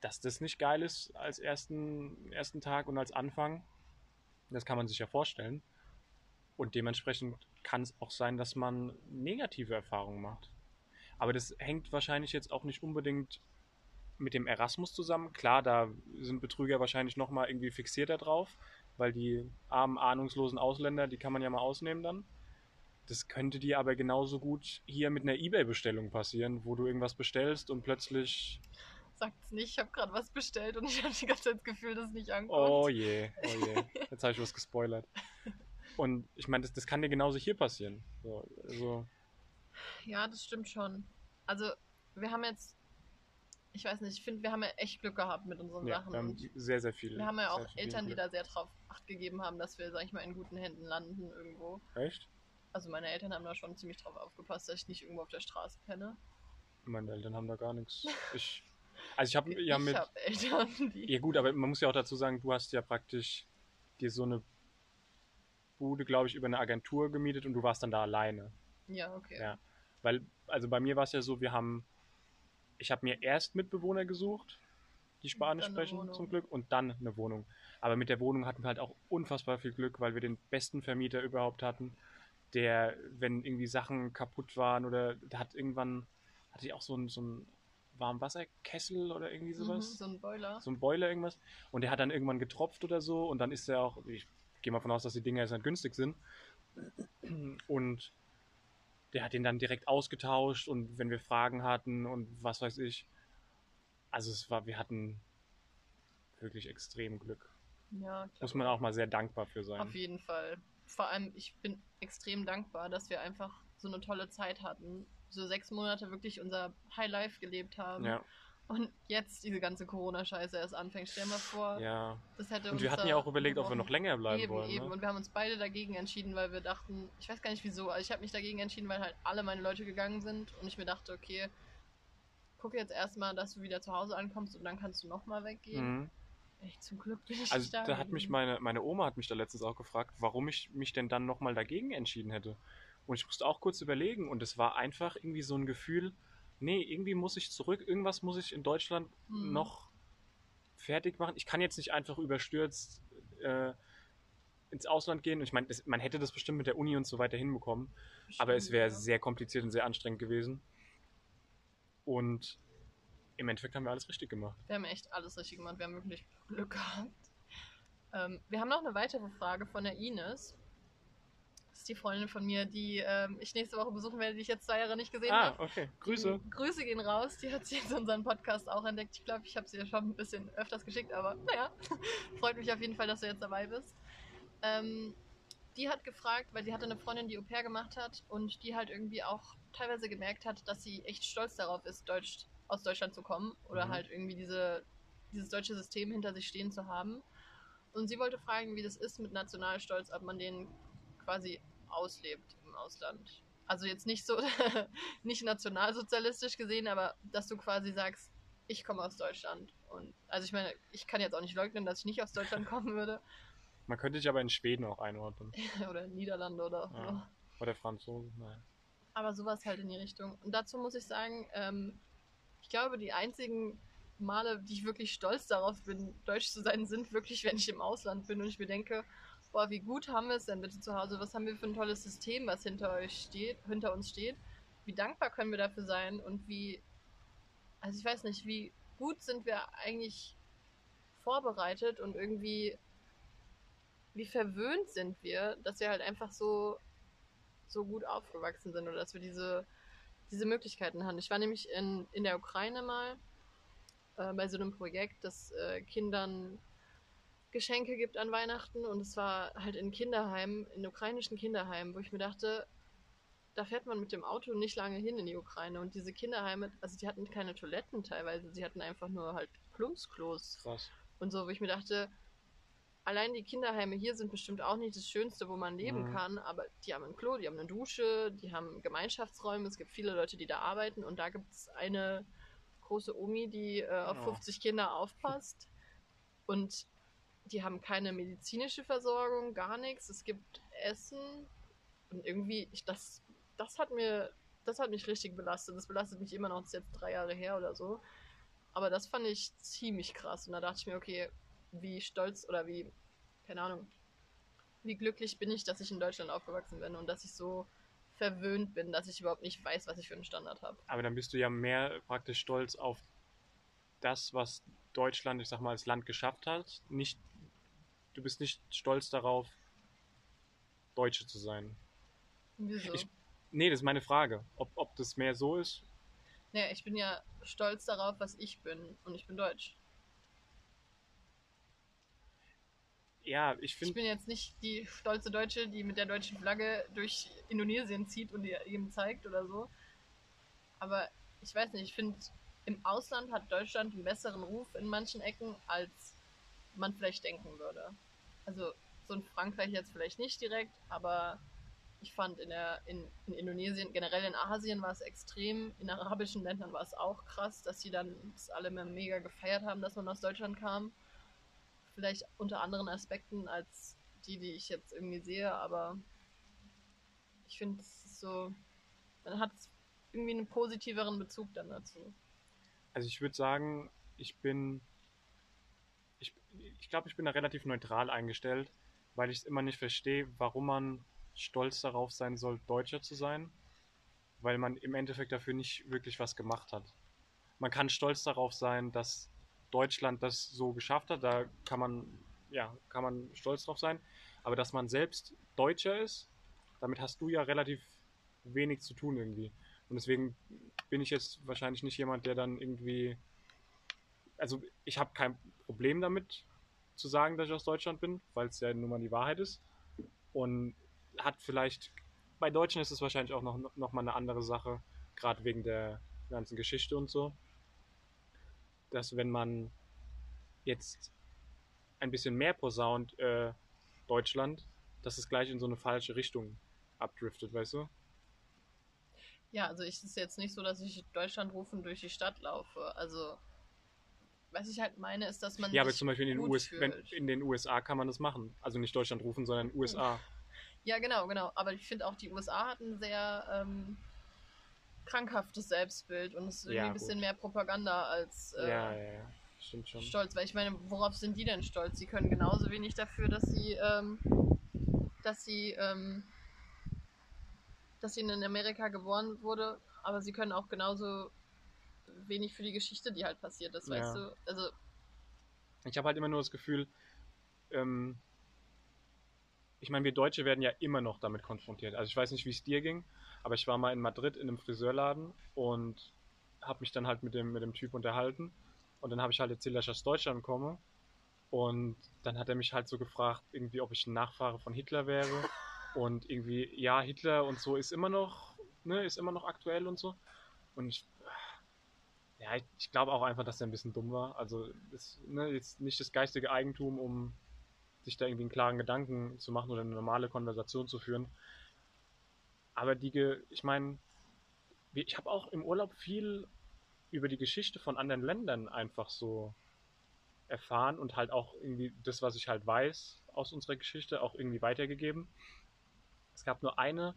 dass das nicht geil ist als ersten, ersten Tag und als Anfang, das kann man sich ja vorstellen. Und dementsprechend kann es auch sein, dass man negative Erfahrungen macht. Aber das hängt wahrscheinlich jetzt auch nicht unbedingt mit dem Erasmus zusammen. Klar, da sind Betrüger wahrscheinlich nochmal irgendwie fixierter drauf, weil die armen, ahnungslosen Ausländer, die kann man ja mal ausnehmen dann. Das könnte dir aber genauso gut hier mit einer Ebay-Bestellung passieren, wo du irgendwas bestellst und plötzlich. Sagt's nicht, ich habe gerade was bestellt und ich habe die ganze Zeit das Gefühl, dass es nicht ankommt. Oh je, oh je. Jetzt habe ich was gespoilert. Und ich meine, das, das kann dir genauso hier passieren. So, also, Ja, das stimmt schon. Also, wir haben jetzt, ich weiß nicht, ich finde, wir haben ja echt Glück gehabt mit unseren ja, Sachen. wir haben sehr, sehr viel. wir haben ja auch Eltern, die da sehr drauf Acht gegeben haben, dass wir, sag ich mal, in guten Händen landen irgendwo. Echt? Also meine Eltern haben da schon ziemlich drauf aufgepasst, dass ich nicht irgendwo auf der Straße penne. Meine Eltern haben da gar nichts. Ich, also ich habe ja ich mit. habe Eltern, die... Ja gut, aber man muss ja auch dazu sagen, du hast ja praktisch dir so eine Bude, glaube ich, über eine Agentur gemietet und du warst dann da alleine. Ja, okay. Ja. Weil, also bei mir war es ja so, wir haben, ich habe mir erst Mitbewohner gesucht, die Spanisch sprechen zum Glück und dann eine Wohnung. Aber mit der Wohnung hatten wir halt auch unfassbar viel Glück, weil wir den besten Vermieter überhaupt hatten, der, wenn irgendwie Sachen kaputt waren oder der hat irgendwann, hatte ich auch so einen, so einen Warmwasserkessel oder irgendwie Mhm, sowas so ein Boiler. so ein Boiler irgendwas. Und der hat dann irgendwann getropft oder so und dann ist er auch, ich gehe mal von aus, dass die Dinger jetzt nicht günstig sind. Und der hat den dann direkt ausgetauscht und wenn wir Fragen hatten und was weiß ich. Also es war, wir hatten wirklich extrem Glück. Ja, klar. Muss man auch mal sehr dankbar für sein. Auf jeden Fall. Vor allem, ich bin extrem dankbar, dass wir einfach so eine tolle Zeit hatten. So sechs Monate wirklich unser High Life gelebt haben. Ja, Und jetzt diese ganze Corona-Scheiße erst anfängt. Stell dir mal vor, ja. das hätte Und uns wir hatten ja auch überlegt, ob wir noch länger bleiben eben, wollen. Eben, Ne? und wir haben uns beide dagegen entschieden, weil wir dachten, ich weiß gar nicht wieso, aber ich habe mich dagegen entschieden, weil halt alle meine Leute gegangen sind und ich mir dachte, okay, guck jetzt erstmal, dass du wieder zu Hause ankommst und dann kannst du nochmal weggehen. Mhm. Echt, zum Glück bin ich Also da. da hat mich meine, meine Oma hat mich da letztens auch gefragt, warum ich mich denn dann nochmal dagegen entschieden hätte. Und ich musste auch kurz überlegen und es war einfach irgendwie so ein Gefühl, nee, irgendwie muss ich zurück, irgendwas muss ich in Deutschland Hm. noch fertig machen. Ich kann jetzt nicht einfach überstürzt äh, ins Ausland gehen. Und ich meine, man hätte das bestimmt mit der Uni und so weiter hinbekommen, aber es wäre ja. sehr kompliziert und sehr anstrengend gewesen. Und im Endeffekt haben wir alles richtig gemacht. Wir haben echt alles richtig gemacht. Wir haben wirklich Glück gehabt. Ähm, wir haben noch eine weitere Frage von der Ines. Das ist die Freundin von mir, die ähm, ich nächste Woche besuchen werde, die ich jetzt zwei Jahre nicht gesehen Ah, habe. okay. Grüße. Die Grüße gehen raus. Die hat sie jetzt unseren Podcast auch entdeckt. Ich glaube, ich habe sie ja schon ein bisschen öfters geschickt, aber naja, freut mich auf jeden Fall, dass du jetzt dabei bist. Ähm, die hat gefragt, weil sie hatte eine Freundin, die Au pair gemacht hat und die halt irgendwie auch teilweise gemerkt hat, dass sie echt stolz darauf ist, Deutsch, aus Deutschland zu kommen oder Mhm. halt irgendwie diese, dieses deutsche System hinter sich stehen zu haben. Und sie wollte fragen, wie das ist mit Nationalstolz, ob man den quasi auslebt im Ausland. Also jetzt nicht so, nicht nationalsozialistisch gesehen, aber dass du quasi sagst, ich komme aus Deutschland. Und also ich meine, ich kann jetzt auch nicht leugnen, dass ich nicht aus Deutschland kommen würde. Man könnte dich aber in Schweden auch einordnen. oder in Niederlande oder. Ja. Oder Franzosen. Nein. Aber sowas halt in die Richtung. Und dazu muss ich sagen, ähm, ich glaube, die einzigen Male, die ich wirklich stolz darauf bin, deutsch zu sein, sind wirklich, wenn ich im Ausland bin und ich mir denke, boah, wie gut haben wir es denn bitte zu Hause? Was haben wir für ein tolles System, was hinter euch steht, hinter uns steht? Wie dankbar können wir dafür sein und wie, also ich weiß nicht, wie gut sind wir eigentlich vorbereitet und irgendwie, wie verwöhnt sind wir, dass wir halt einfach so so gut aufgewachsen sind oder dass wir diese, diese Möglichkeiten haben. Ich war nämlich in, in der Ukraine mal äh, bei so einem Projekt, das äh, Kindern Geschenke gibt an Weihnachten und es war halt in Kinderheimen, in ukrainischen Kinderheimen, wo ich mir dachte, da fährt man mit dem Auto nicht lange hin in die Ukraine und diese Kinderheime, also die hatten keine Toiletten teilweise, sie hatten einfach nur halt Plumpsklos Krass. und so, wo ich mir dachte, allein die Kinderheime hier sind bestimmt auch nicht das Schönste, wo man leben Mhm. kann, aber die haben ein Klo, die haben eine Dusche, die haben Gemeinschaftsräume, es gibt viele Leute, die da arbeiten und da gibt es eine große Omi, die äh, auf Oh. 50 Kinder aufpasst. Und die haben keine medizinische Versorgung, gar nichts, es gibt Essen und irgendwie, ich, das, das hat mir, das hat mich richtig belastet, das belastet mich immer noch, das ist jetzt drei Jahre her oder so, aber das fand ich ziemlich krass. Und da dachte ich mir, okay, wie stolz oder wie, keine Ahnung, wie glücklich bin ich, dass ich in Deutschland aufgewachsen bin und dass ich so verwöhnt bin, dass ich überhaupt nicht weiß, was ich für einen Standard habe. Aber dann bist du ja mehr praktisch stolz auf das, was Deutschland, ich sag mal, als Land geschafft hat, nicht, du bist nicht stolz darauf, Deutsche zu sein. Wieso? Ich- Nee, das ist meine Frage. Ob, ob das mehr so ist? Naja, ich bin ja stolz darauf, was ich bin. Und ich bin deutsch. Ja, ich Ich finde, bin jetzt nicht die stolze Deutsche, die mit der deutschen Flagge durch Indonesien zieht und ihr ihm zeigt oder so. Aber ich weiß nicht, ich finde, im Ausland hat Deutschland einen besseren Ruf in manchen Ecken, als man vielleicht denken würde. Also so in Frankreich jetzt vielleicht nicht direkt, aber ich fand in, der, in, in Indonesien, generell in Asien war es extrem, in arabischen Ländern war es auch krass, dass sie dann das alle mega gefeiert haben, dass man aus Deutschland kam vielleicht unter anderen Aspekten als die, die ich jetzt irgendwie sehe, aber ich finde es so, man hat irgendwie einen positiveren Bezug dann dazu. also ich würde sagen, ich bin, ich, ich glaube, ich bin da relativ neutral eingestellt, weil ich es immer nicht verstehe, warum man stolz darauf sein soll, Deutscher zu sein, weil man im Endeffekt dafür nicht wirklich was gemacht hat. Man kann stolz darauf sein, dass Deutschland das so geschafft hat, da kann man, ja, kann man stolz drauf sein, aber dass man selbst Deutscher ist, damit hast du ja relativ wenig zu tun irgendwie. Und deswegen bin ich jetzt wahrscheinlich nicht jemand, der dann irgendwie. Also, ich habe kein Problem damit, zu sagen, dass ich aus Deutschland bin, weil es ja nun mal die Wahrheit ist. Und hat vielleicht. Bei Deutschen ist es wahrscheinlich auch noch, noch mal eine andere Sache, gerade wegen der ganzen Geschichte und so. Dass, wenn man jetzt ein bisschen mehr posaunt, äh, Deutschland, dass es gleich in so eine falsche Richtung abdriftet, weißt du? Ja, also ich es ist jetzt nicht so, dass ich Deutschland rufen durch die Stadt laufe. Also was ich halt meine, ist, dass man Ja, aber zum Beispiel in den, US wenn, in den USA kann man das machen. Also nicht Deutschland rufen, sondern USA. Ja, genau, genau. Aber ich finde auch, die USA hat ein sehr ähm, krankhaftes Selbstbild und es ist irgendwie Ja, ein bisschen gut. mehr Propaganda als äh, Ja, ja. Stimmt schon. stolz. Weil ich meine, worauf sind die denn stolz? Sie können genauso wenig dafür, dass sie, ähm, dass sie, ähm, dass sie in Amerika geboren wurde, aber sie können auch genauso wenig für die Geschichte, die halt passiert ist, weißt du? Also, Ich habe halt immer nur das Gefühl, ähm, ich meine, wir Deutsche werden ja immer noch damit konfrontiert. Also ich weiß nicht, wie es dir ging, aber ich war mal in Madrid in einem Friseurladen und habe mich dann halt mit dem, mit dem Typ unterhalten. Und dann habe ich halt erzählt, dass ich aus Deutschland komme. Und dann hat er mich halt so gefragt, irgendwie, ob ich ein Nachfahre von Hitler wäre. Und irgendwie, ja, Hitler und so ist immer noch, ne, ist immer noch aktuell und so. Und ich, ja, ich, ich glaube auch einfach, dass er ein bisschen dumm war. Also, ist, ne, jetzt nicht das geistige Eigentum, um sich da irgendwie einen klaren Gedanken zu machen oder eine normale Konversation zu führen. Aber die, ich meine, ich habe auch im Urlaub viel über die Geschichte von anderen Ländern einfach so erfahren und halt auch irgendwie das, was ich halt weiß aus unserer Geschichte, auch irgendwie weitergegeben. Es gab nur eine,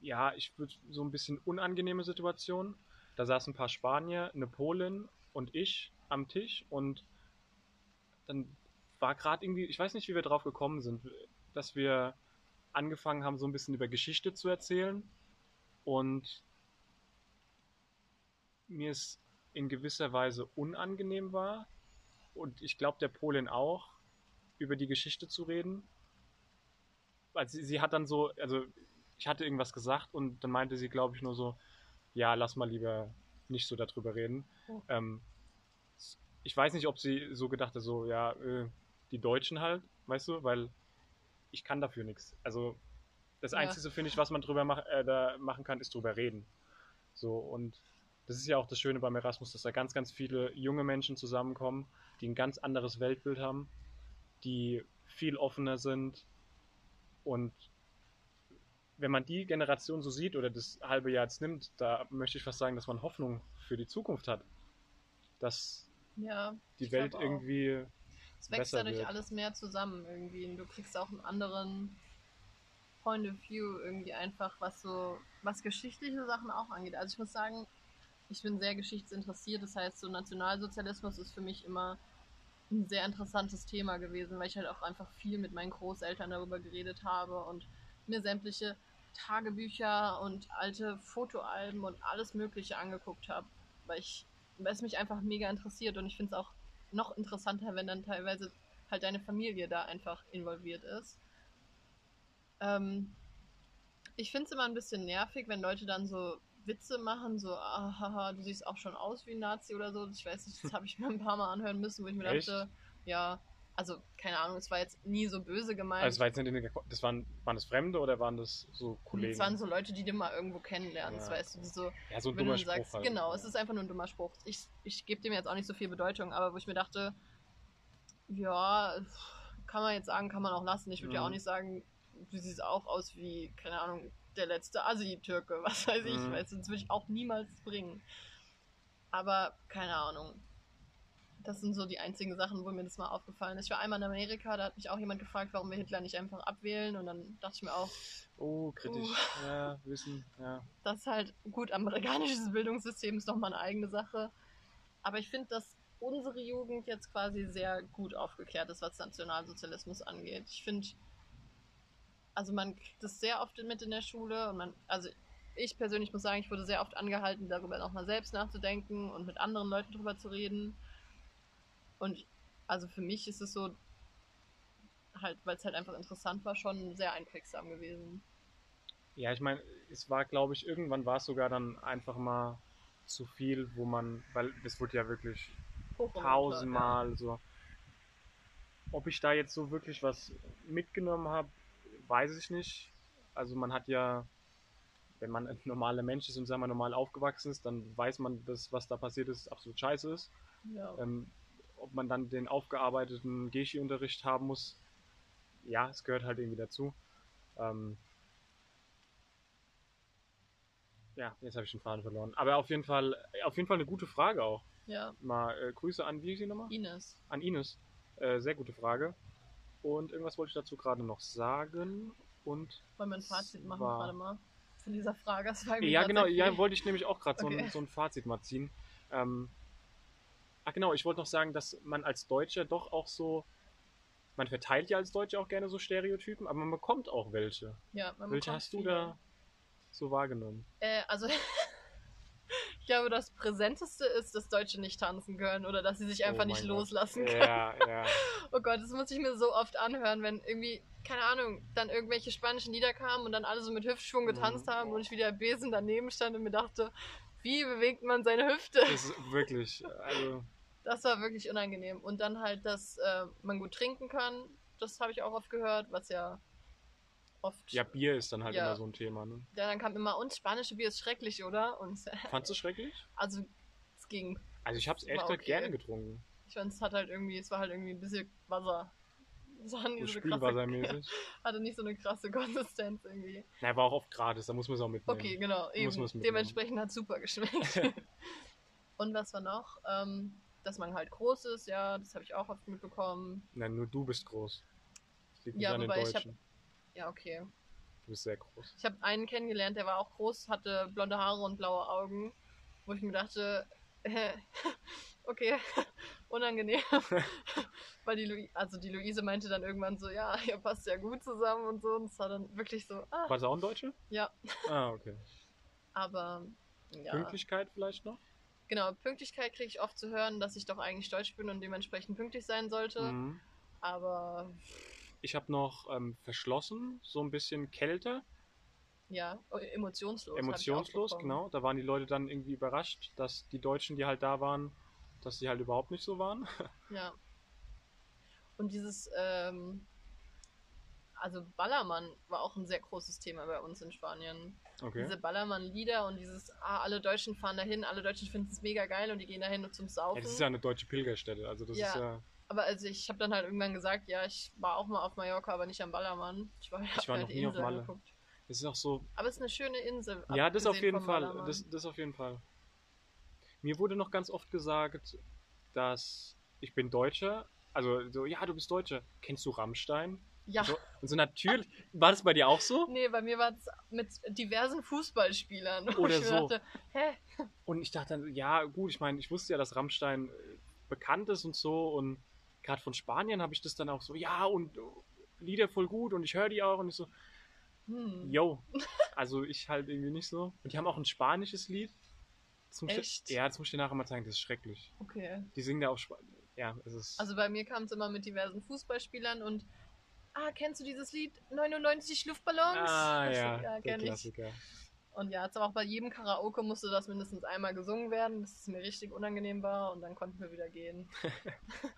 ja, ich würde so ein bisschen unangenehme Situation. Da saßen ein paar Spanier, eine Polin und ich am Tisch und dann war gerade irgendwie, ich weiß nicht, wie wir drauf gekommen sind, dass wir angefangen haben, so ein bisschen über Geschichte zu erzählen und mir es in gewisser Weise unangenehm war und ich glaube der Polin auch, über die Geschichte zu reden. Also sie, sie hat dann so, also ich hatte irgendwas gesagt und dann meinte sie, glaube ich, nur so, ja, lass mal lieber nicht so darüber reden. Oh. Ähm, ich weiß nicht, ob sie so gedacht hat, so, ja, äh, die Deutschen halt, weißt du, weil ich kann dafür nichts. Also das Ja. Einzige, finde ich, was man drüber mach, äh, da machen kann, ist drüber reden. So, und das ist ja auch das Schöne beim Erasmus, dass da ganz, ganz viele junge Menschen zusammenkommen, die ein ganz anderes Weltbild haben, die viel offener sind. Und wenn man die Generation so sieht oder das halbe Jahr jetzt nimmt, da möchte ich fast sagen, dass man Hoffnung für die Zukunft hat. Dass ja. die Welt glaub auch. Es wächst dadurch wird. alles mehr zusammen irgendwie. Und du kriegst auch einen anderen Point of View irgendwie einfach, was so, was geschichtliche Sachen auch angeht. Also ich muss sagen, ich bin sehr geschichtsinteressiert. Das heißt, so Nationalsozialismus ist für mich immer ein sehr interessantes Thema gewesen, weil ich halt auch einfach viel mit meinen Großeltern darüber geredet habe und mir sämtliche Tagebücher und alte Fotoalben und alles Mögliche angeguckt habe, weil ich weil es mich einfach mega interessiert und ich finde es auch noch interessanter, wenn dann teilweise halt deine Familie da einfach involviert ist. Ähm, ich finde es immer ein bisschen nervig, wenn Leute dann so Witze machen, so, ah, haha, du siehst auch schon aus wie ein Nazi oder so. Ich weiß nicht, das habe ich mir ein paar Mal anhören müssen, wo ich mir Echt? dachte, ja, also keine Ahnung, es war jetzt nie so böse gemeint. Also, es war jetzt nicht das waren, waren das Fremde oder waren das so Kollegen? es waren so Leute, die du mal irgendwo kennenlernst, Ja. weißt du, die so, ja, so ein wenn dummer du Spruch sagst, halt. genau, es ist einfach nur ein dummer Spruch. Ich, ich gebe dem jetzt auch nicht so viel Bedeutung, aber wo ich mir dachte, ja, kann man jetzt sagen, kann man auch lassen. Ich würde ja Mhm. auch nicht sagen, du siehst auch aus wie, keine Ahnung, der letzte Assi-Türke, was weiß ich, Mhm. weißt du, das würde ich auch niemals bringen. Aber keine Ahnung. Das sind so die einzigen Sachen, wo mir das mal aufgefallen ist. Ich war einmal in Amerika, da hat mich auch jemand gefragt, warum wir Hitler nicht einfach abwählen. Und dann dachte ich mir auch, Oh, kritisch. Ja, wissen, ja. das ist halt gut, amerikanisches Bildungssystem ist nochmal eine eigene Sache. Aber ich finde, dass unsere Jugend jetzt quasi sehr gut aufgeklärt ist, was Nationalsozialismus angeht. Ich finde, also man kriegt das sehr oft mit in der Schule und man, also ich persönlich muss sagen, ich wurde sehr oft angehalten, darüber nochmal selbst nachzudenken und mit anderen Leuten drüber zu reden. Und also für mich ist es so, halt, weil es halt einfach interessant war, schon sehr einprägsam gewesen. Ja, ich meine, es war, glaube ich, irgendwann war es sogar dann einfach mal zu viel, wo man, weil das wurde ja wirklich tausendmal so. Ob ich da jetzt so wirklich was mitgenommen habe, weiß ich nicht. Also man hat ja, wenn man ein normaler Mensch ist und sagen wir normal aufgewachsen ist, dann weiß man, dass was da passiert ist, absolut scheiße ist. Ja. Ähm, ob man dann den aufgearbeiteten Geschi-Unterricht haben muss, ja, es gehört halt irgendwie dazu. Ähm, ja, jetzt habe ich den Faden verloren. Aber auf jeden Fall, auf jeden Fall eine gute Frage auch. ja. Mal äh, Grüße an, wie ist sie nochmal? Ines. An Ines. Äh, sehr gute Frage. Und irgendwas wollte ich dazu gerade noch sagen. Und Wollen wir ein Fazit machen gerade mal von dieser Frage? Ja, genau, ja, wollte ich nämlich auch gerade so, Okay. ein, so ein Fazit mal ziehen. Ähm, ach genau, ich wollte noch sagen, dass man als Deutscher doch auch so, man verteilt ja als Deutscher auch gerne so Stereotypen, aber man bekommt auch welche. Ja, man welche hast du viele. da so wahrgenommen? Äh, also, ich glaube, das Präsenteste ist, dass Deutsche nicht tanzen können oder dass sie sich einfach Oh nicht Gott. loslassen können. Ja, ja. Oh Gott, das muss ich mir so oft anhören, wenn irgendwie, keine Ahnung, dann irgendwelche spanischen Lieder kamen und dann alle so mit Hüftschwung getanzt Mhm. haben und ich wie der Besen daneben stand und mir dachte, wie bewegt man seine Hüfte? Das ist wirklich, also, Das war wirklich unangenehm. Und dann halt, dass äh, man gut trinken kann, das habe ich auch oft gehört, was ja oft. ja, Bier ist dann halt Ja. immer so ein Thema, ne? Ja, dann kam immer, und spanische Bier ist schrecklich, oder? Und Fandst du schrecklich? also es ging. Also ich hab's echt War halt okay. gerne getrunken. Ich fand, es hat halt irgendwie, es war halt irgendwie ein bisschen Wasser. Es war nicht So krasse, hatte nicht so eine krasse Konsistenz irgendwie. Na, war auch oft gratis, da muss man es auch mitnehmen. Okay, genau, eben. mitnehmen. Dementsprechend hat super geschmeckt. und was war noch? Ähm, dass man halt groß ist, ja, das habe ich auch oft mitbekommen. Nein, nur du bist groß. Das liegt nicht Ja, an den wobei ich hab- Deutschen. Ja, okay. Du bist sehr groß. Ich habe einen kennengelernt, der war auch groß, hatte blonde Haare und blaue Augen, wo ich mir dachte, okay, unangenehm. Weil die, Lu also die Luise meinte dann irgendwann so, ja, ihr passt ja gut zusammen und so. Und es war dann wirklich so, ah, War das auch ein Deutscher? ja, Ah, okay. aber ja. Pünktlichkeit vielleicht noch? Genau, Pünktlichkeit kriege ich oft zu hören, dass ich doch eigentlich deutsch bin und dementsprechend pünktlich sein sollte. Mhm. Aber Ich habe noch ähm, verschlossen, so ein bisschen kälter, ja, oh, emotionslos. emotionslos, genau. Da waren die Leute dann irgendwie überrascht, dass die Deutschen, die halt da waren, dass sie halt überhaupt nicht so waren. Ja. Und dieses, ähm, also Ballermann war auch ein sehr großes Thema bei uns in Spanien. Okay. Diese Ballermann-Lieder und dieses, ah, alle Deutschen fahren dahin, alle Deutschen finden es mega geil und die gehen dahin nur zum Ja, Saufen. das ist ja eine deutsche Pilgerstätte, also das Ja. ist ja. aber also ich habe dann halt irgendwann gesagt, ja, ich war auch mal auf Mallorca, aber nicht am Ballermann. Ich war, hab war mir noch nie auf Insel Malle. angeguckt. Das ist auch so. Aber es ist eine schöne Insel. Ja, das auf jeden Fall. Das, das auf jeden Fall. Mir wurde noch ganz oft gesagt, dass ich bin Deutscher. Also so, ja, du bist Deutscher. Kennst du Rammstein? ja. So, und so natürlich. War das bei dir auch so? Nee, bei mir war es mit diversen Fußballspielern. Oder ich so. Dachte, hä? Und ich dachte dann, ja, gut, ich meine, ich wusste ja, dass Rammstein äh, bekannt ist und so. Und gerade von Spanien habe ich das dann auch so, ja, und äh, Lieder voll gut und ich höre die auch. Und ich so, Hm. yo. Also ich halt irgendwie nicht so. Und die haben auch ein spanisches Lied. Das muss ich, Echt? ja, das muss ich dir nachher mal zeigen, das ist schrecklich. Okay. Die singen da auch Ja, es ist. Also bei mir kam es immer mit diversen Fußballspielern und ah, kennst du dieses Lied 99 Luftballons? ah, Ich so, ja, ja der kenn ich. Klassiker. Und ja, jetzt aber auch bei jedem Karaoke musste das mindestens einmal gesungen werden, bis es mir richtig unangenehm war und dann konnten wir wieder gehen.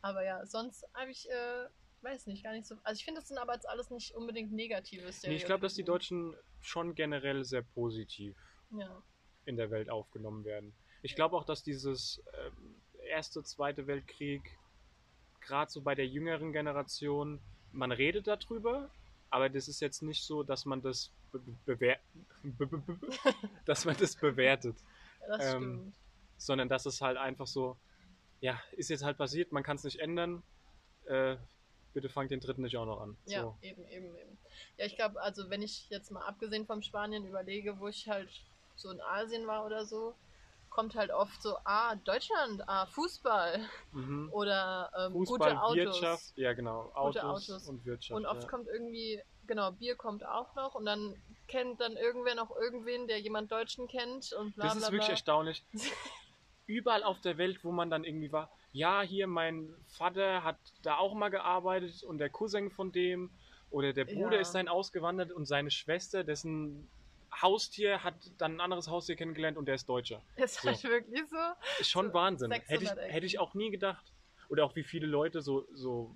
aber ja, sonst habe ich, äh, weiß nicht, gar nicht so. Also ich finde, das sind aber jetzt alles nicht unbedingt negative Nee, ich glaube, dass die Stereotypen. Deutschen schon generell sehr positiv Ja, in der Welt aufgenommen werden. Ich glaube auch, dass dieses ähm, Erste, Zweite Weltkrieg, gerade so bei der jüngeren Generation, man redet darüber, aber das ist jetzt nicht so, dass man das be bewer be be be dass man das bewertet, das Ähm, stimmt. sondern dass es halt einfach so, ja, ist jetzt halt passiert, man kann es nicht ändern, äh, bitte fangt den dritten nicht auch noch an. Ja, So. eben, eben, eben. Ja, ich glaube, also wenn ich jetzt mal abgesehen vom Spanien überlege, wo ich halt so in Asien war oder so, kommt halt oft so, ah, Deutschland, ah, Fußball Mhm. oder ähm, Fußball, gute Autos. Wirtschaft, ja genau, Autos, Gute Autos. und Wirtschaft. Und oft ja. kommt irgendwie, genau, Bier kommt auch noch und dann kennt dann irgendwer noch irgendwen, der jemand Deutschen kennt und bla Das bla ist wirklich bla. erstaunlich. Überall auf der Welt, wo man dann irgendwie war, ja, hier mein Vater hat da auch mal gearbeitet und der Cousin von dem oder der Bruder Ja. ist dann ausgewandert und seine Schwester, dessen Haustier hat dann ein anderes Haustier kennengelernt und der ist Deutscher. Ist So. halt wirklich so. Ist schon So Wahnsinn. Hätte ich, 600 Ecken. hätte ich auch nie gedacht. Oder auch wie viele Leute so, so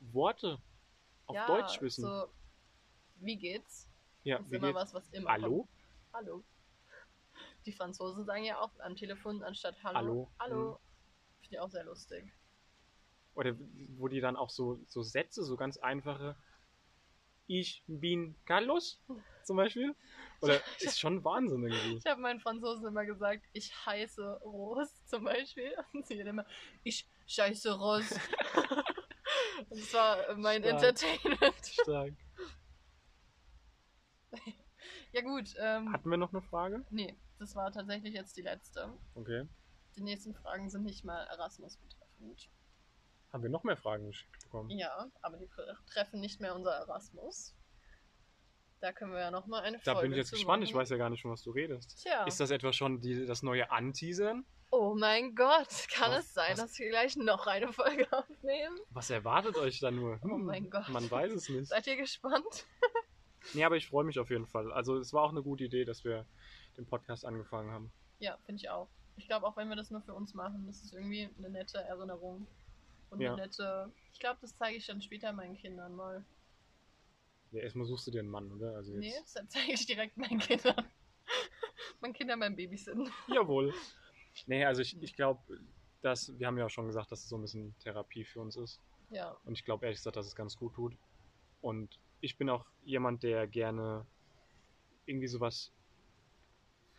Worte auf ja, Deutsch wissen. So, wie geht's? ja, Das ist wie immer geht's? was, was immer Hallo? kommt. Hallo. Die Franzosen sagen ja auch am Telefon anstatt Hallo. Hallo. Hallo. Mhm. Finde ich auch sehr lustig. Oder wo die dann auch so, so Sätze, so ganz einfache. Ich bin Carlos zum Beispiel. Oder ist schon Wahnsinn irgendwie. Ich habe meinen Franzosen immer gesagt, ich heiße Rose zum Beispiel. Und sie immer, ich scheiße Rose. das war mein Stark. Entertainment. Stark. Ja gut, ähm, Hatten wir noch eine Frage? nee, das war tatsächlich jetzt die letzte. Okay. Die nächsten Fragen sind nicht mal Erasmus betreffend. Haben wir noch mehr Fragen geschickt bekommen? Ja, aber die treffen nicht mehr unser Erasmus. Da können wir ja nochmal eine Da Folge bin ich jetzt gespannt. Ich machen. weiß ja gar nicht, von was du redest. Tja. Ist das etwa schon die, das neue Anteasern? Oh mein Gott, kann Was- es sein, was- dass wir gleich noch eine Folge aufnehmen? Was erwartet euch da nur? Oh mein Gott. Man weiß es nicht. Seid ihr gespannt? Nee, aber ich freue mich auf jeden Fall. Also es war auch eine gute Idee, dass wir den Podcast angefangen haben. Ja, finde ich auch. Ich glaube, auch wenn wir das nur für uns machen, das ist irgendwie eine nette Erinnerung. Und Ja. eine nette. Ich glaube, das zeige ich dann später meinen Kindern mal. Ja, erstmal suchst du dir einen Mann, oder? Also Nee, jetzt. das zeige ich direkt meinen Kindern. meinen Kindern beim Babysitten. Jawohl. Nee, also ich, ich glaube, dass, wir haben ja auch schon gesagt, dass es so ein bisschen Therapie für uns ist. Ja, Und ich glaube ehrlich gesagt, dass es ganz gut tut. Und ich bin auch jemand, der gerne irgendwie sowas,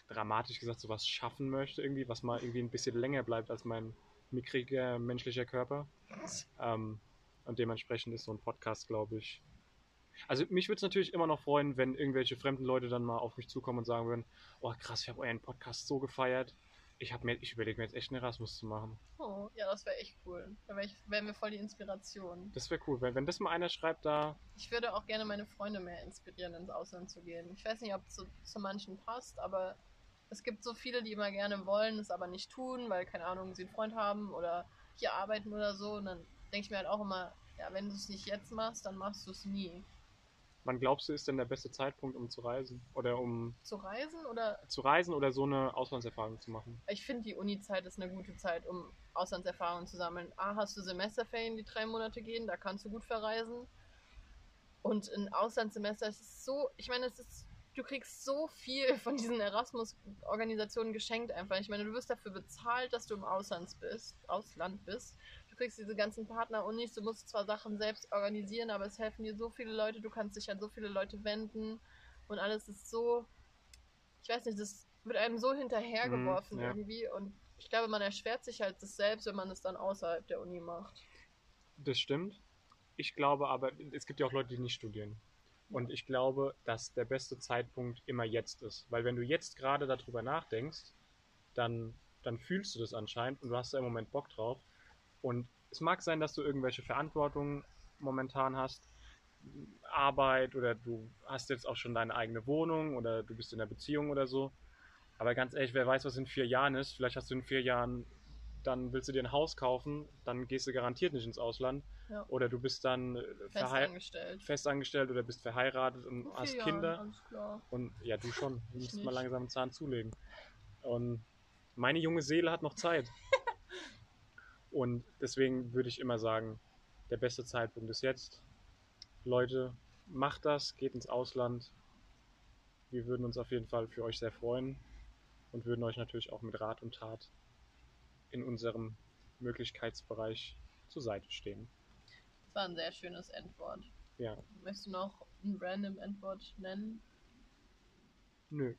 dramatisch gesagt, sowas schaffen möchte, irgendwie, was mal irgendwie ein bisschen länger bleibt als mein mickriger menschlicher Körper. Ähm, und dementsprechend ist so ein Podcast, glaube ich. Also mich würde es natürlich immer noch freuen, wenn irgendwelche fremden Leute dann mal auf mich zukommen und sagen würden, oh krass, ich habe euren Podcast so gefeiert. Ich, hab mir, ich überlege mir jetzt echt einen Erasmus zu machen. oh, ja, das wäre echt cool. Da wär ich- wären wir voll die Inspiration. Das wäre cool. Wenn, wenn das mal einer schreibt, da Ich würde auch gerne meine Freunde mehr inspirieren, ins Ausland zu gehen. Ich weiß nicht, ob es zu, zu manchen passt, aber es gibt so viele, die immer gerne wollen, es aber nicht tun, weil, keine Ahnung, sie einen Freund haben oder hier arbeiten oder so. Und dann denke ich mir halt auch immer, ja, wenn du es nicht jetzt machst, dann machst du es nie. Wann glaubst du, ist denn der beste Zeitpunkt, um zu reisen? Oder um Zu reisen oder zu reisen oder so eine Auslandserfahrung zu machen? ich finde, die Uni-Zeit ist eine gute Zeit, um Auslandserfahrungen zu sammeln. A, hast du Semesterferien, die drei Monate gehen, da kannst du gut verreisen. Und ein Auslandssemester es ist so, ich meine, es ist, du kriegst so viel von diesen Erasmus-Organisationen geschenkt einfach. Ich meine, du wirst dafür bezahlt, dass du im Ausland bist, Ausland bist. Du kriegst diese ganzen Partner-Unis, du musst zwar Sachen selbst organisieren, aber es helfen dir so viele Leute, du kannst dich an so viele Leute wenden und alles ist so, ich weiß nicht, das wird einem so hinterhergeworfen Mhm, ja. irgendwie und ich glaube, man erschwert sich halt das selbst, wenn man es dann außerhalb der Uni macht. Das stimmt. Ich glaube aber, es gibt ja auch Leute, die nicht studieren. Und ich glaube, dass der beste Zeitpunkt immer jetzt ist. Weil wenn du jetzt gerade darüber nachdenkst, dann, dann fühlst du das anscheinend und du hast da im Moment Bock drauf. Und es mag sein, dass du irgendwelche Verantwortungen momentan hast, Arbeit oder du hast jetzt auch schon deine eigene Wohnung oder du bist in einer Beziehung oder so. Aber ganz ehrlich, wer weiß, was in vier Jahren ist. Vielleicht hast du in vier Jahren, dann willst du dir ein Haus kaufen, dann gehst du garantiert nicht ins Ausland. Ja. Oder du bist dann äh, Festangestellt. festangestellt oder bist verheiratet und In hast Kinder. Jahren, alles klar. Und ja, du schon. Du musst mal langsam einen Zahn zulegen. Und meine junge Seele hat noch Zeit. Und deswegen würde ich immer sagen, der beste Zeitpunkt ist jetzt. Leute, macht das, geht ins Ausland. Wir würden uns auf jeden Fall für euch sehr freuen und würden euch natürlich auch mit Rat und Tat in unserem Möglichkeitsbereich zur Seite stehen. Das war ein sehr schönes Endwort. Ja, Möchtest du noch ein random Endwort nennen? nö.